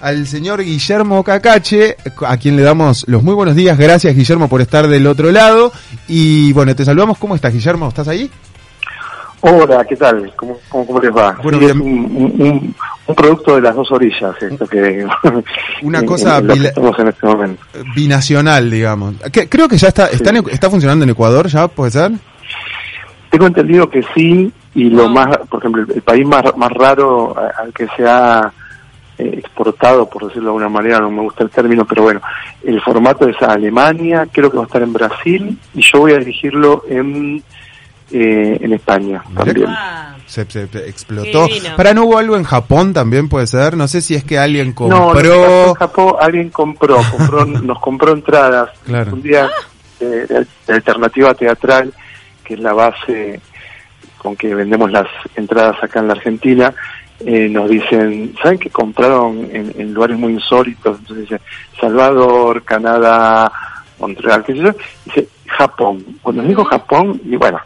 al señor Guillermo Cacache, a quien le damos los muy buenos días. Gracias, Guillermo, por estar del otro lado. Y bueno, te saludamos. ¿Cómo estás, Guillermo? ¿Estás ahí? Hola, ¿qué tal? ¿Cómo, cómo, les va? Bueno, Sí, es un, un- un producto de las dos orillas, esto que... Una cosa en lo que bila- estamos en este momento. Binacional, digamos. Que- creo que ya está, está, en- está funcionando en Ecuador, ¿ya? ¿Puede ser? Tengo entendido que sí, y lo Ah. más, por ejemplo, el, el país más, más raro al que se ha eh, exportado, por decirlo de alguna manera, no me gusta el término, pero bueno, el formato es a Alemania, creo que va a estar en Brasil, y yo voy a dirigirlo en, eh, en España también. Ah, Se, se- se explotó. Para no hubo algo en Japón también, puede ser. No sé si es que alguien No, compró. en Japón, alguien compró, compró nos compró entradas. Claro. Un día de, de- de alternativa teatral, que es la base con que vendemos las entradas acá en la Argentina, eh, nos dicen, ¿saben que compraron en, en lugares muy insólitos? Entonces dice, Salvador, Canadá, Montreal, qué sé yo. Dice, Japón. Cuando digo Japón, y bueno,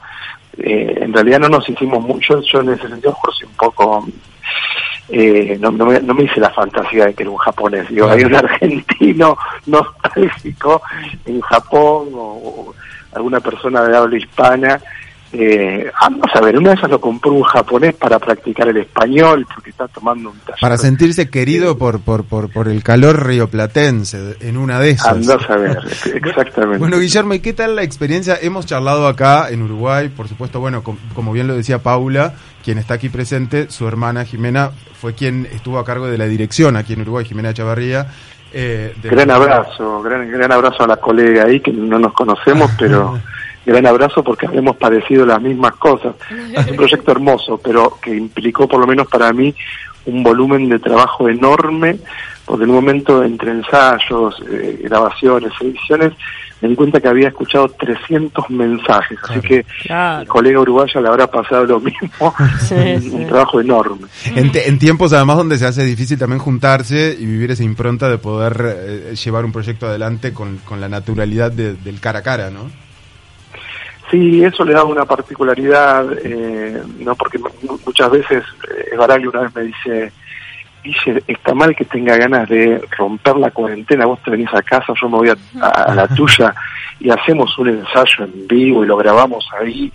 eh, en realidad no nos hicimos mucho, yo en ese sentido si un poco eh, no, no, me, no me hice la fantasía de que era un japonés. Digo, hay un argentino nostálgico en Japón o, o alguna persona de habla hispana. Eh, vamos a ver, una de esas lo compró un japonés para practicar el español porque está tomando un taller. Para sentirse querido por, por, por, por el calor rioplatense, en una de esas. Andás a ver, exactamente. Bueno, Guillermo, ¿y qué tal la experiencia? Hemos charlado acá en Uruguay, por supuesto, bueno, com- como bien lo decía Paula, quien está aquí presente, su hermana Jimena fue quien estuvo a cargo de la dirección aquí en Uruguay, Jimena Chavarría. eh, gran abrazo, gran, gran abrazo a la colega ahí que no nos conocemos, pero gran abrazo porque hemos padecido las mismas cosas. Es un proyecto hermoso, pero que implicó por lo menos para mí un volumen de trabajo enorme, porque en un momento entre ensayos, eh, grabaciones, ediciones, me di cuenta que había escuchado 300 mensajes, así Claro. que mi claro. colega uruguaya le habrá pasado lo mismo, Sí, un, sí. un trabajo enorme. En, te- en tiempos además donde se hace difícil también juntarse y vivir esa impronta de poder eh, llevar un proyecto adelante con, con la naturalidad de- del cara a cara, ¿no? Sí, eso le da una particularidad, eh, no porque mu- muchas veces eh, Baragli una vez me dice, Guille, está mal que tenga ganas de romper la cuarentena, vos te venís a casa, yo me voy a, a- a la tuya y hacemos un ensayo en vivo y lo grabamos ahí.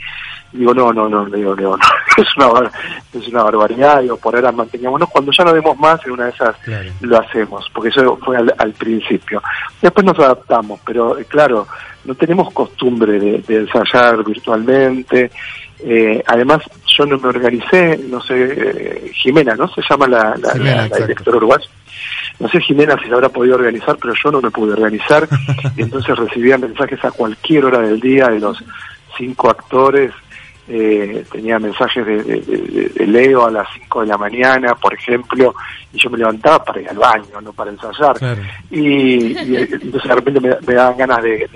Digo, no, no, no, le digo, Leo, no, es una, es una barbaridad, digo, por ahora mantengámonos, cuando ya no demos más en una de esas Claro. lo hacemos, porque eso fue al, al principio. Después nos adaptamos, pero eh, claro, no tenemos costumbre de, de ensayar virtualmente. Eh, además, yo no me organicé, no sé, eh, Jimena, ¿no? Se llama la, la, Jimena, la- directora uruguaya. No sé Jimena si la habrá podido organizar, pero yo no me pude organizar. y entonces recibía mensajes a cualquier hora del día de los cinco actores. Eh, tenía mensajes de, de- de- de Leo a las 5 de la mañana, por ejemplo, y yo me levantaba para ir al baño, no para ensayar. Claro. Y, y, eh, entonces de repente me, me daban ganas de,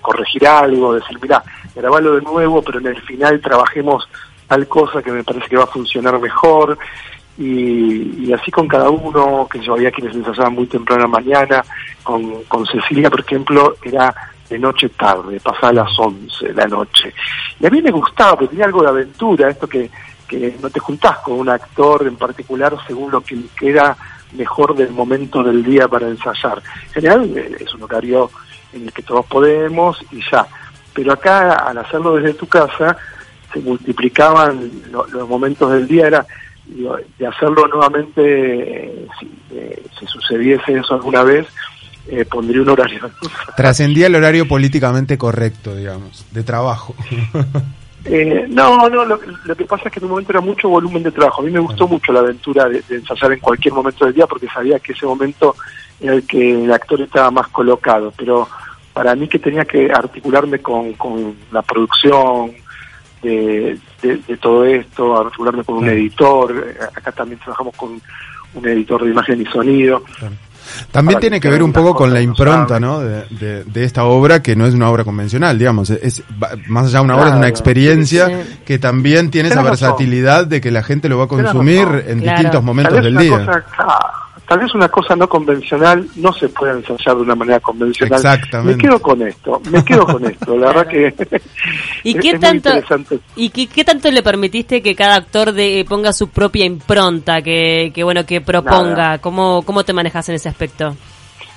corregir algo, de decir, mira, grabalo de nuevo, pero en el final trabajemos tal cosa que me parece que va a funcionar mejor. Y, y así con cada uno, que yo había quienes ensayaban muy temprano en la mañana, con, con Cecilia, por ejemplo, era de noche tarde, pasaba las 11 de la noche. Y a mí me gustaba, porque tenía algo de aventura, esto que, que no te juntás con un actor en particular según lo que queda mejor del momento del día para ensayar. En general eh, es un horario en el que todos podemos y ya. Pero acá, al hacerlo desde tu casa, se multiplicaban lo- los momentos del día, era de hacerlo nuevamente, eh, si, eh, si sucediese eso alguna vez, eh, pondría un horario. Trascendía el horario políticamente correcto, digamos, de trabajo. Eh, no, no, lo, lo que pasa es que en un momento era mucho volumen de trabajo. A mí me gustó mucho la aventura de, de ensayar en cualquier momento del día porque sabía que ese momento era el que el actor estaba más colocado. Pero para mí que tenía que articularme con, con la producción de, de- de todo esto, articularme con un editor. Eh, Acá también trabajamos con un editor de imagen y sonido. También tiene que ver un poco con la impronta. ¿no? De, de- de esta obra que no es una obra convencional, digamos. Es más allá de una obra, es una experiencia sí. que también tiene esa versatilidad de que la gente lo va a consumir en Claro. distintos momentos del día. cosa, claro, tal vez una cosa no convencional no se puede ensayar de una manera convencional. Exactamente. Me quedo con esto, me quedo con esto, la verdad que ¿Y qué tanto y qué, tanto le permitiste que cada actor de, ponga su propia impronta, que, que bueno, que proponga? ¿Cómo cómo te manejas en ese aspecto?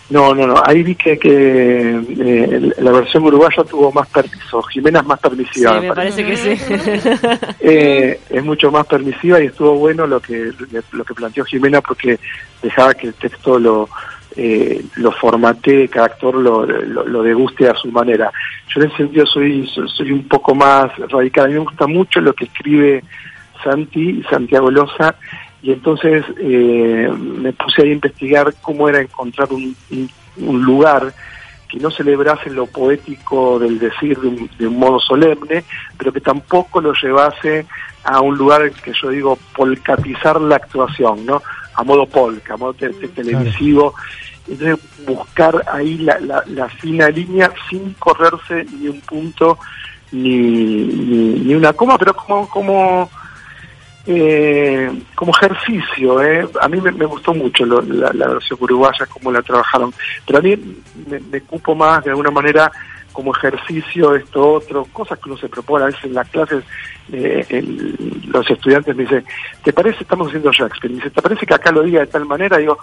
No, no, no. Ahí vi que, que eh, la versión uruguaya tuvo más permiso. Jimena es más permisiva. Sí, me, parece, que sí. Eh, es mucho más permisiva y estuvo bueno lo que lo que planteó Jimena porque dejaba que el texto lo eh, lo formate, cada actor lo, lo, deguste a su manera. Yo en ese sentido soy soy un poco más radical. A mí me gusta mucho lo que escribe Santi, Santiago Loza, y entonces eh, me puse a investigar cómo era encontrar un, un, lugar que no celebrase lo poético del decir de un, modo solemne, pero que tampoco lo llevase a un lugar que yo digo polcatizar la actuación, ¿no? A modo polka, a modo televisivo. Entonces buscar ahí la, la, fina línea sin correrse ni un punto ni, ni, una coma, pero como, como eh, como ejercicio. Eh. A mí me, gustó mucho la, versión uruguaya, cómo la trabajaron, pero a mí me, cupo más de alguna manera como ejercicio esto otro, cosas que uno se propone a veces en las clases, eh, los estudiantes me dicen, ¿te parece, estamos haciendo Shakespeare, me dice, ¿te parece que acá lo diga de tal manera? Digo,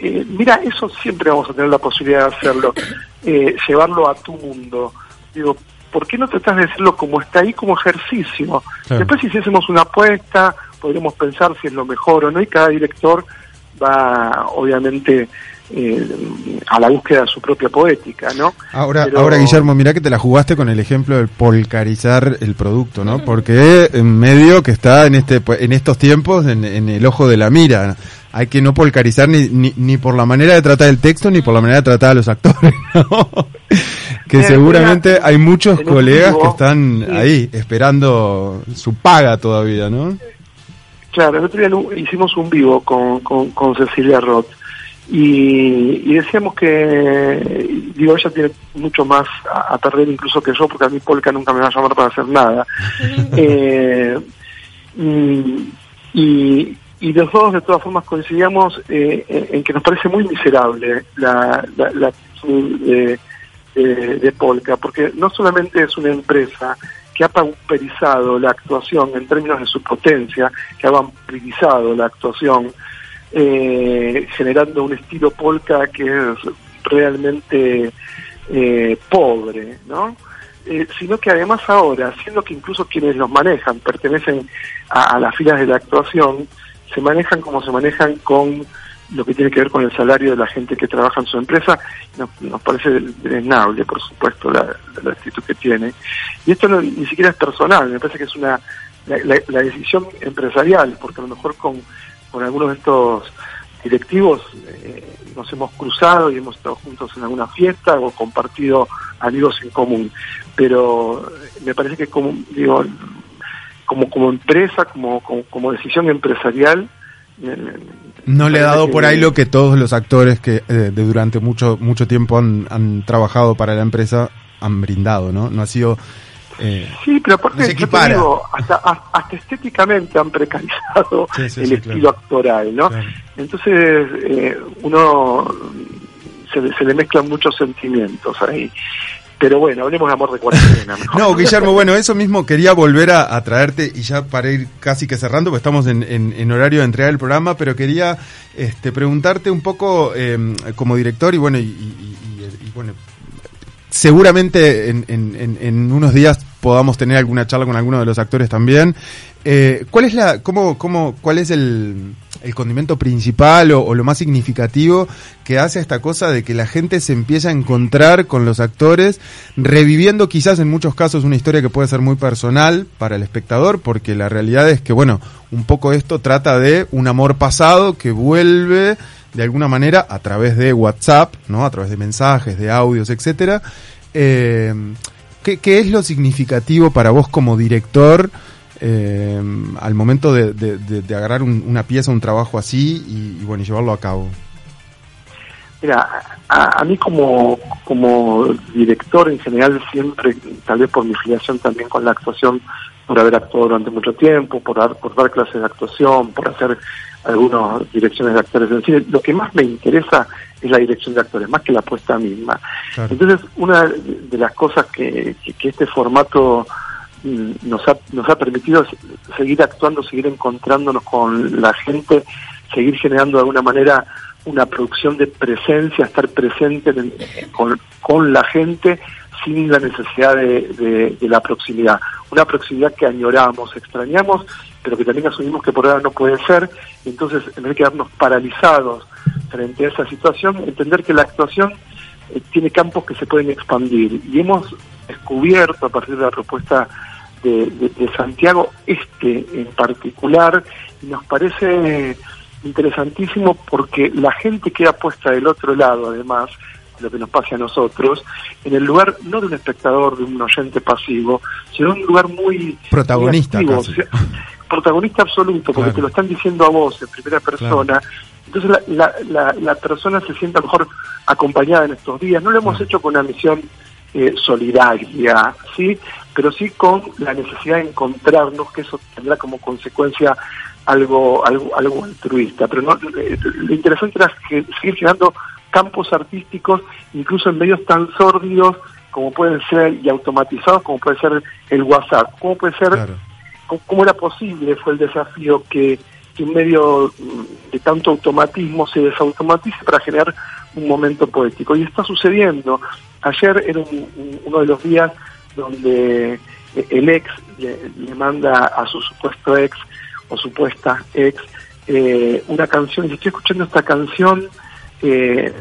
eh, mira, eso siempre vamos a tener la posibilidad de hacerlo, eh, llevarlo a tu mundo. Digo, ¿por qué no tratas de decirlo como está ahí, como ejercicio? Después si hiciésemos una apuesta, podríamos pensar si es lo mejor o no, y cada director va, obviamente, eh, a la búsqueda de su propia poética, ¿no? Ahora, ahora Guillermo, mira que te la jugaste con el ejemplo del polcarizar el producto, ¿no? Porque en medio que está en este en estos tiempos en, el ojo de la mira. Hay que no polcarizar ni, ni, ni, por la manera de tratar el texto ni por la manera de tratar a los actores, ¿no? Que seguramente hay muchos colegas que están ahí esperando su paga todavía, ¿no? Claro, el otro día hicimos un vivo con, con, Cecilia Roth y, decíamos que, digo, ella tiene mucho más a, perder incluso que yo, porque a mí Polka nunca me va a llamar para hacer nada. eh, y, y los dos de todas formas coincidíamos eh, en que nos parece muy miserable la, la, la de, Polka, porque no solamente es una empresa que ha pauperizado la actuación en términos de su potencia, que ha vampirizado la actuación, eh, generando un estilo polka que es realmente eh, pobre, ¿no? Eh, sino que además ahora, siendo que incluso quienes los manejan pertenecen a las filas de la actuación, se manejan como se manejan con lo que tiene que ver con el salario de la gente que trabaja en su empresa, nos, nos parece desnable, por supuesto, la, actitud que tiene. Y esto ni siquiera es personal, me parece que es una la, decisión empresarial, porque a lo mejor con, con algunos de estos directivos eh, nos hemos cruzado y hemos estado juntos en alguna fiesta o compartido amigos en común, pero me parece que como digo como como empresa, como, como decisión empresarial, no le ha dado por ahí lo que todos los actores que eh, de durante mucho mucho tiempo han, trabajado para la empresa han brindado, ¿no? No ha sido... Eh, sí, pero aparte, digo, hasta, hasta estéticamente han precarizado el estilo actoral, ¿no? Entonces, eh, uno se, se le mezclan muchos sentimientos ahí. Pero bueno, hablemos de amor de cuarentena. no, Guillermo, bueno, eso mismo quería volver a, traerte y ya para ir casi que cerrando, porque estamos en, horario de entrega del programa, pero quería este, preguntarte un poco em, como director y bueno, y, bueno, seguramente en, en, unos días podamos tener alguna charla con alguno de los actores también. Eh, ¿Cuál es la, cómo, cómo, cuál es el, el condimento principal o, lo más significativo que hace esta cosa de que la gente se empieza a encontrar con los actores, reviviendo quizás en muchos casos una historia que puede ser muy personal para el espectador, porque la realidad es que, bueno, un poco esto trata de un amor pasado que vuelve de alguna manera a través de WhatsApp, ¿no? A través de mensajes, de audios, etcétera. Eh, ¿qué, ¿Qué es lo significativo para vos como director? Eh, al momento de, de, agarrar una pieza, un trabajo así y, bueno, y llevarlo a cabo? Mira, a, mí como, como director en general siempre, tal vez por mi filiación también con la actuación, por haber actuado durante mucho tiempo, por dar, por dar clases de actuación, por hacer algunas direcciones de actores en cine. Lo que más me interesa es la dirección de actores, más que la apuesta misma. Entonces, una de las cosas que, que, este formato nos ha, nos ha permitido seguir actuando, seguir encontrándonos con la gente, seguir generando de alguna manera una producción de presencia, estar presente con, con la gente sin la necesidad de, de, la proximidad. Una proximidad que añoramos, extrañamos, pero que también asumimos que por ahora no puede ser. Entonces, en vez de quedarnos paralizados frente a esa situación, entender que la actuación eh, tiene campos que se pueden expandir. Y hemos descubierto a partir de la propuesta de, de Santiago este en particular, y nos parece interesantísimo porque la gente queda puesta del otro lado, además, lo que nos pase a nosotros, en el lugar no de un espectador, de un oyente pasivo, sino un lugar muy... Protagonista. protagonista absoluto, porque te lo están diciendo a vos en primera persona. Entonces la, la, la, persona se siente mejor acompañada en estos días. No lo hemos hecho con una misión eh, solidaria, ¿sí? Pero sí con la necesidad de encontrarnos, que eso tendrá como consecuencia algo algo algo altruista. Pero no, eh, lo interesante era seguir generando campos artísticos, incluso en medios tan sórdidos como pueden ser y automatizados como puede ser el WhatsApp, como puede ser, cómo, era posible, fue el desafío que, que un medio de tanto automatismo se desautomatice para generar un momento poético. Y está sucediendo. Ayer era uno de los días donde el ex le, manda a su supuesto ex o supuesta ex eh, una canción, y estoy escuchando esta canción eh,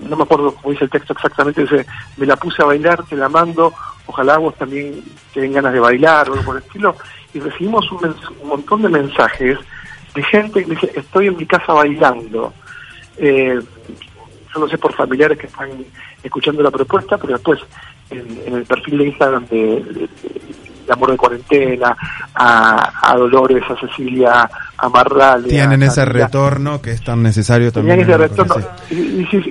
no me acuerdo cómo dice el texto exactamente, dice, me la puse a bailar, te la mando, ojalá vos también tengan ganas de bailar o algo por el estilo, y recibimos un, montón de mensajes de gente que dice, estoy en mi casa bailando. Eh, yo no sé por familiares que están escuchando la propuesta, pero después en, el perfil de Instagram de, Amor de Cuarentena, a, Dolores, a Cecilia, a Marral. Tienen ese retorno que es tan necesario también. Tienen ese retorno.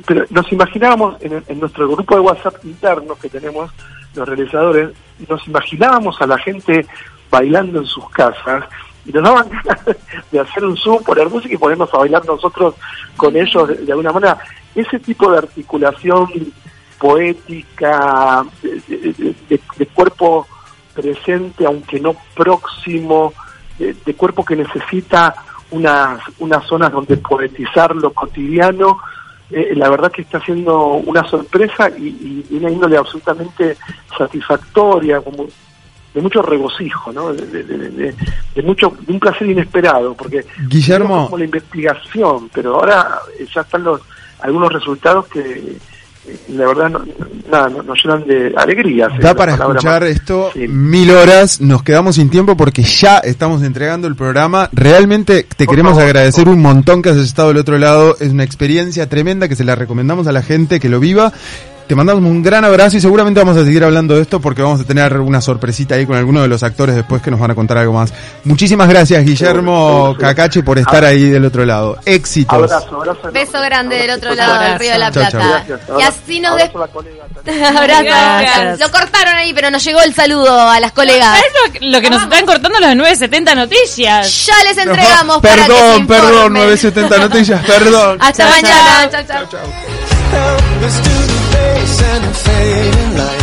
pero nos imaginábamos en, nuestro grupo de WhatsApp interno que tenemos los realizadores, nos imaginábamos a la gente bailando en sus casas y nos daban ganas de hacer un zoom, poner música y ponernos a bailar nosotros con ellos de alguna manera. Ese tipo de articulación poética, de, cuerpo presente, aunque no próximo, de, cuerpo que necesita unas, unas zonas donde poetizar lo cotidiano, eh, la verdad que está siendo una sorpresa y, y, una índole absolutamente satisfactoria, como de mucho regocijo, ¿no? De, mucho de un placer inesperado, porque Guillermo como la investigación, pero ahora ya están los algunos resultados que la verdad no, nada, nos llenan de alegría. Da para escuchar esto mil horas, nos quedamos sin tiempo porque ya estamos entregando el programa. Realmente te queremos agradecer un montón que has estado del otro lado, es una experiencia tremenda que se la recomendamos a la gente que lo viva te mandamos un gran abrazo y seguramente vamos a seguir hablando de esto porque vamos a tener una sorpresita ahí con alguno de los actores después que nos van a contar algo más. Muchísimas gracias, Guillermo Cacache, por estar ahí del otro lado. Éxitos. Abrazo, abrazo. Beso grande del otro lado del Río de la Plata. Y así nos Abrazo. Lo cortaron ahí, pero nos llegó el saludo a las colegas. Es lo, que nos están cortando las 970 noticias. Ya les entregamos. perdón, perdón, 970 noticias, perdón. Hasta mañana. chao. chao. chasing a fading light.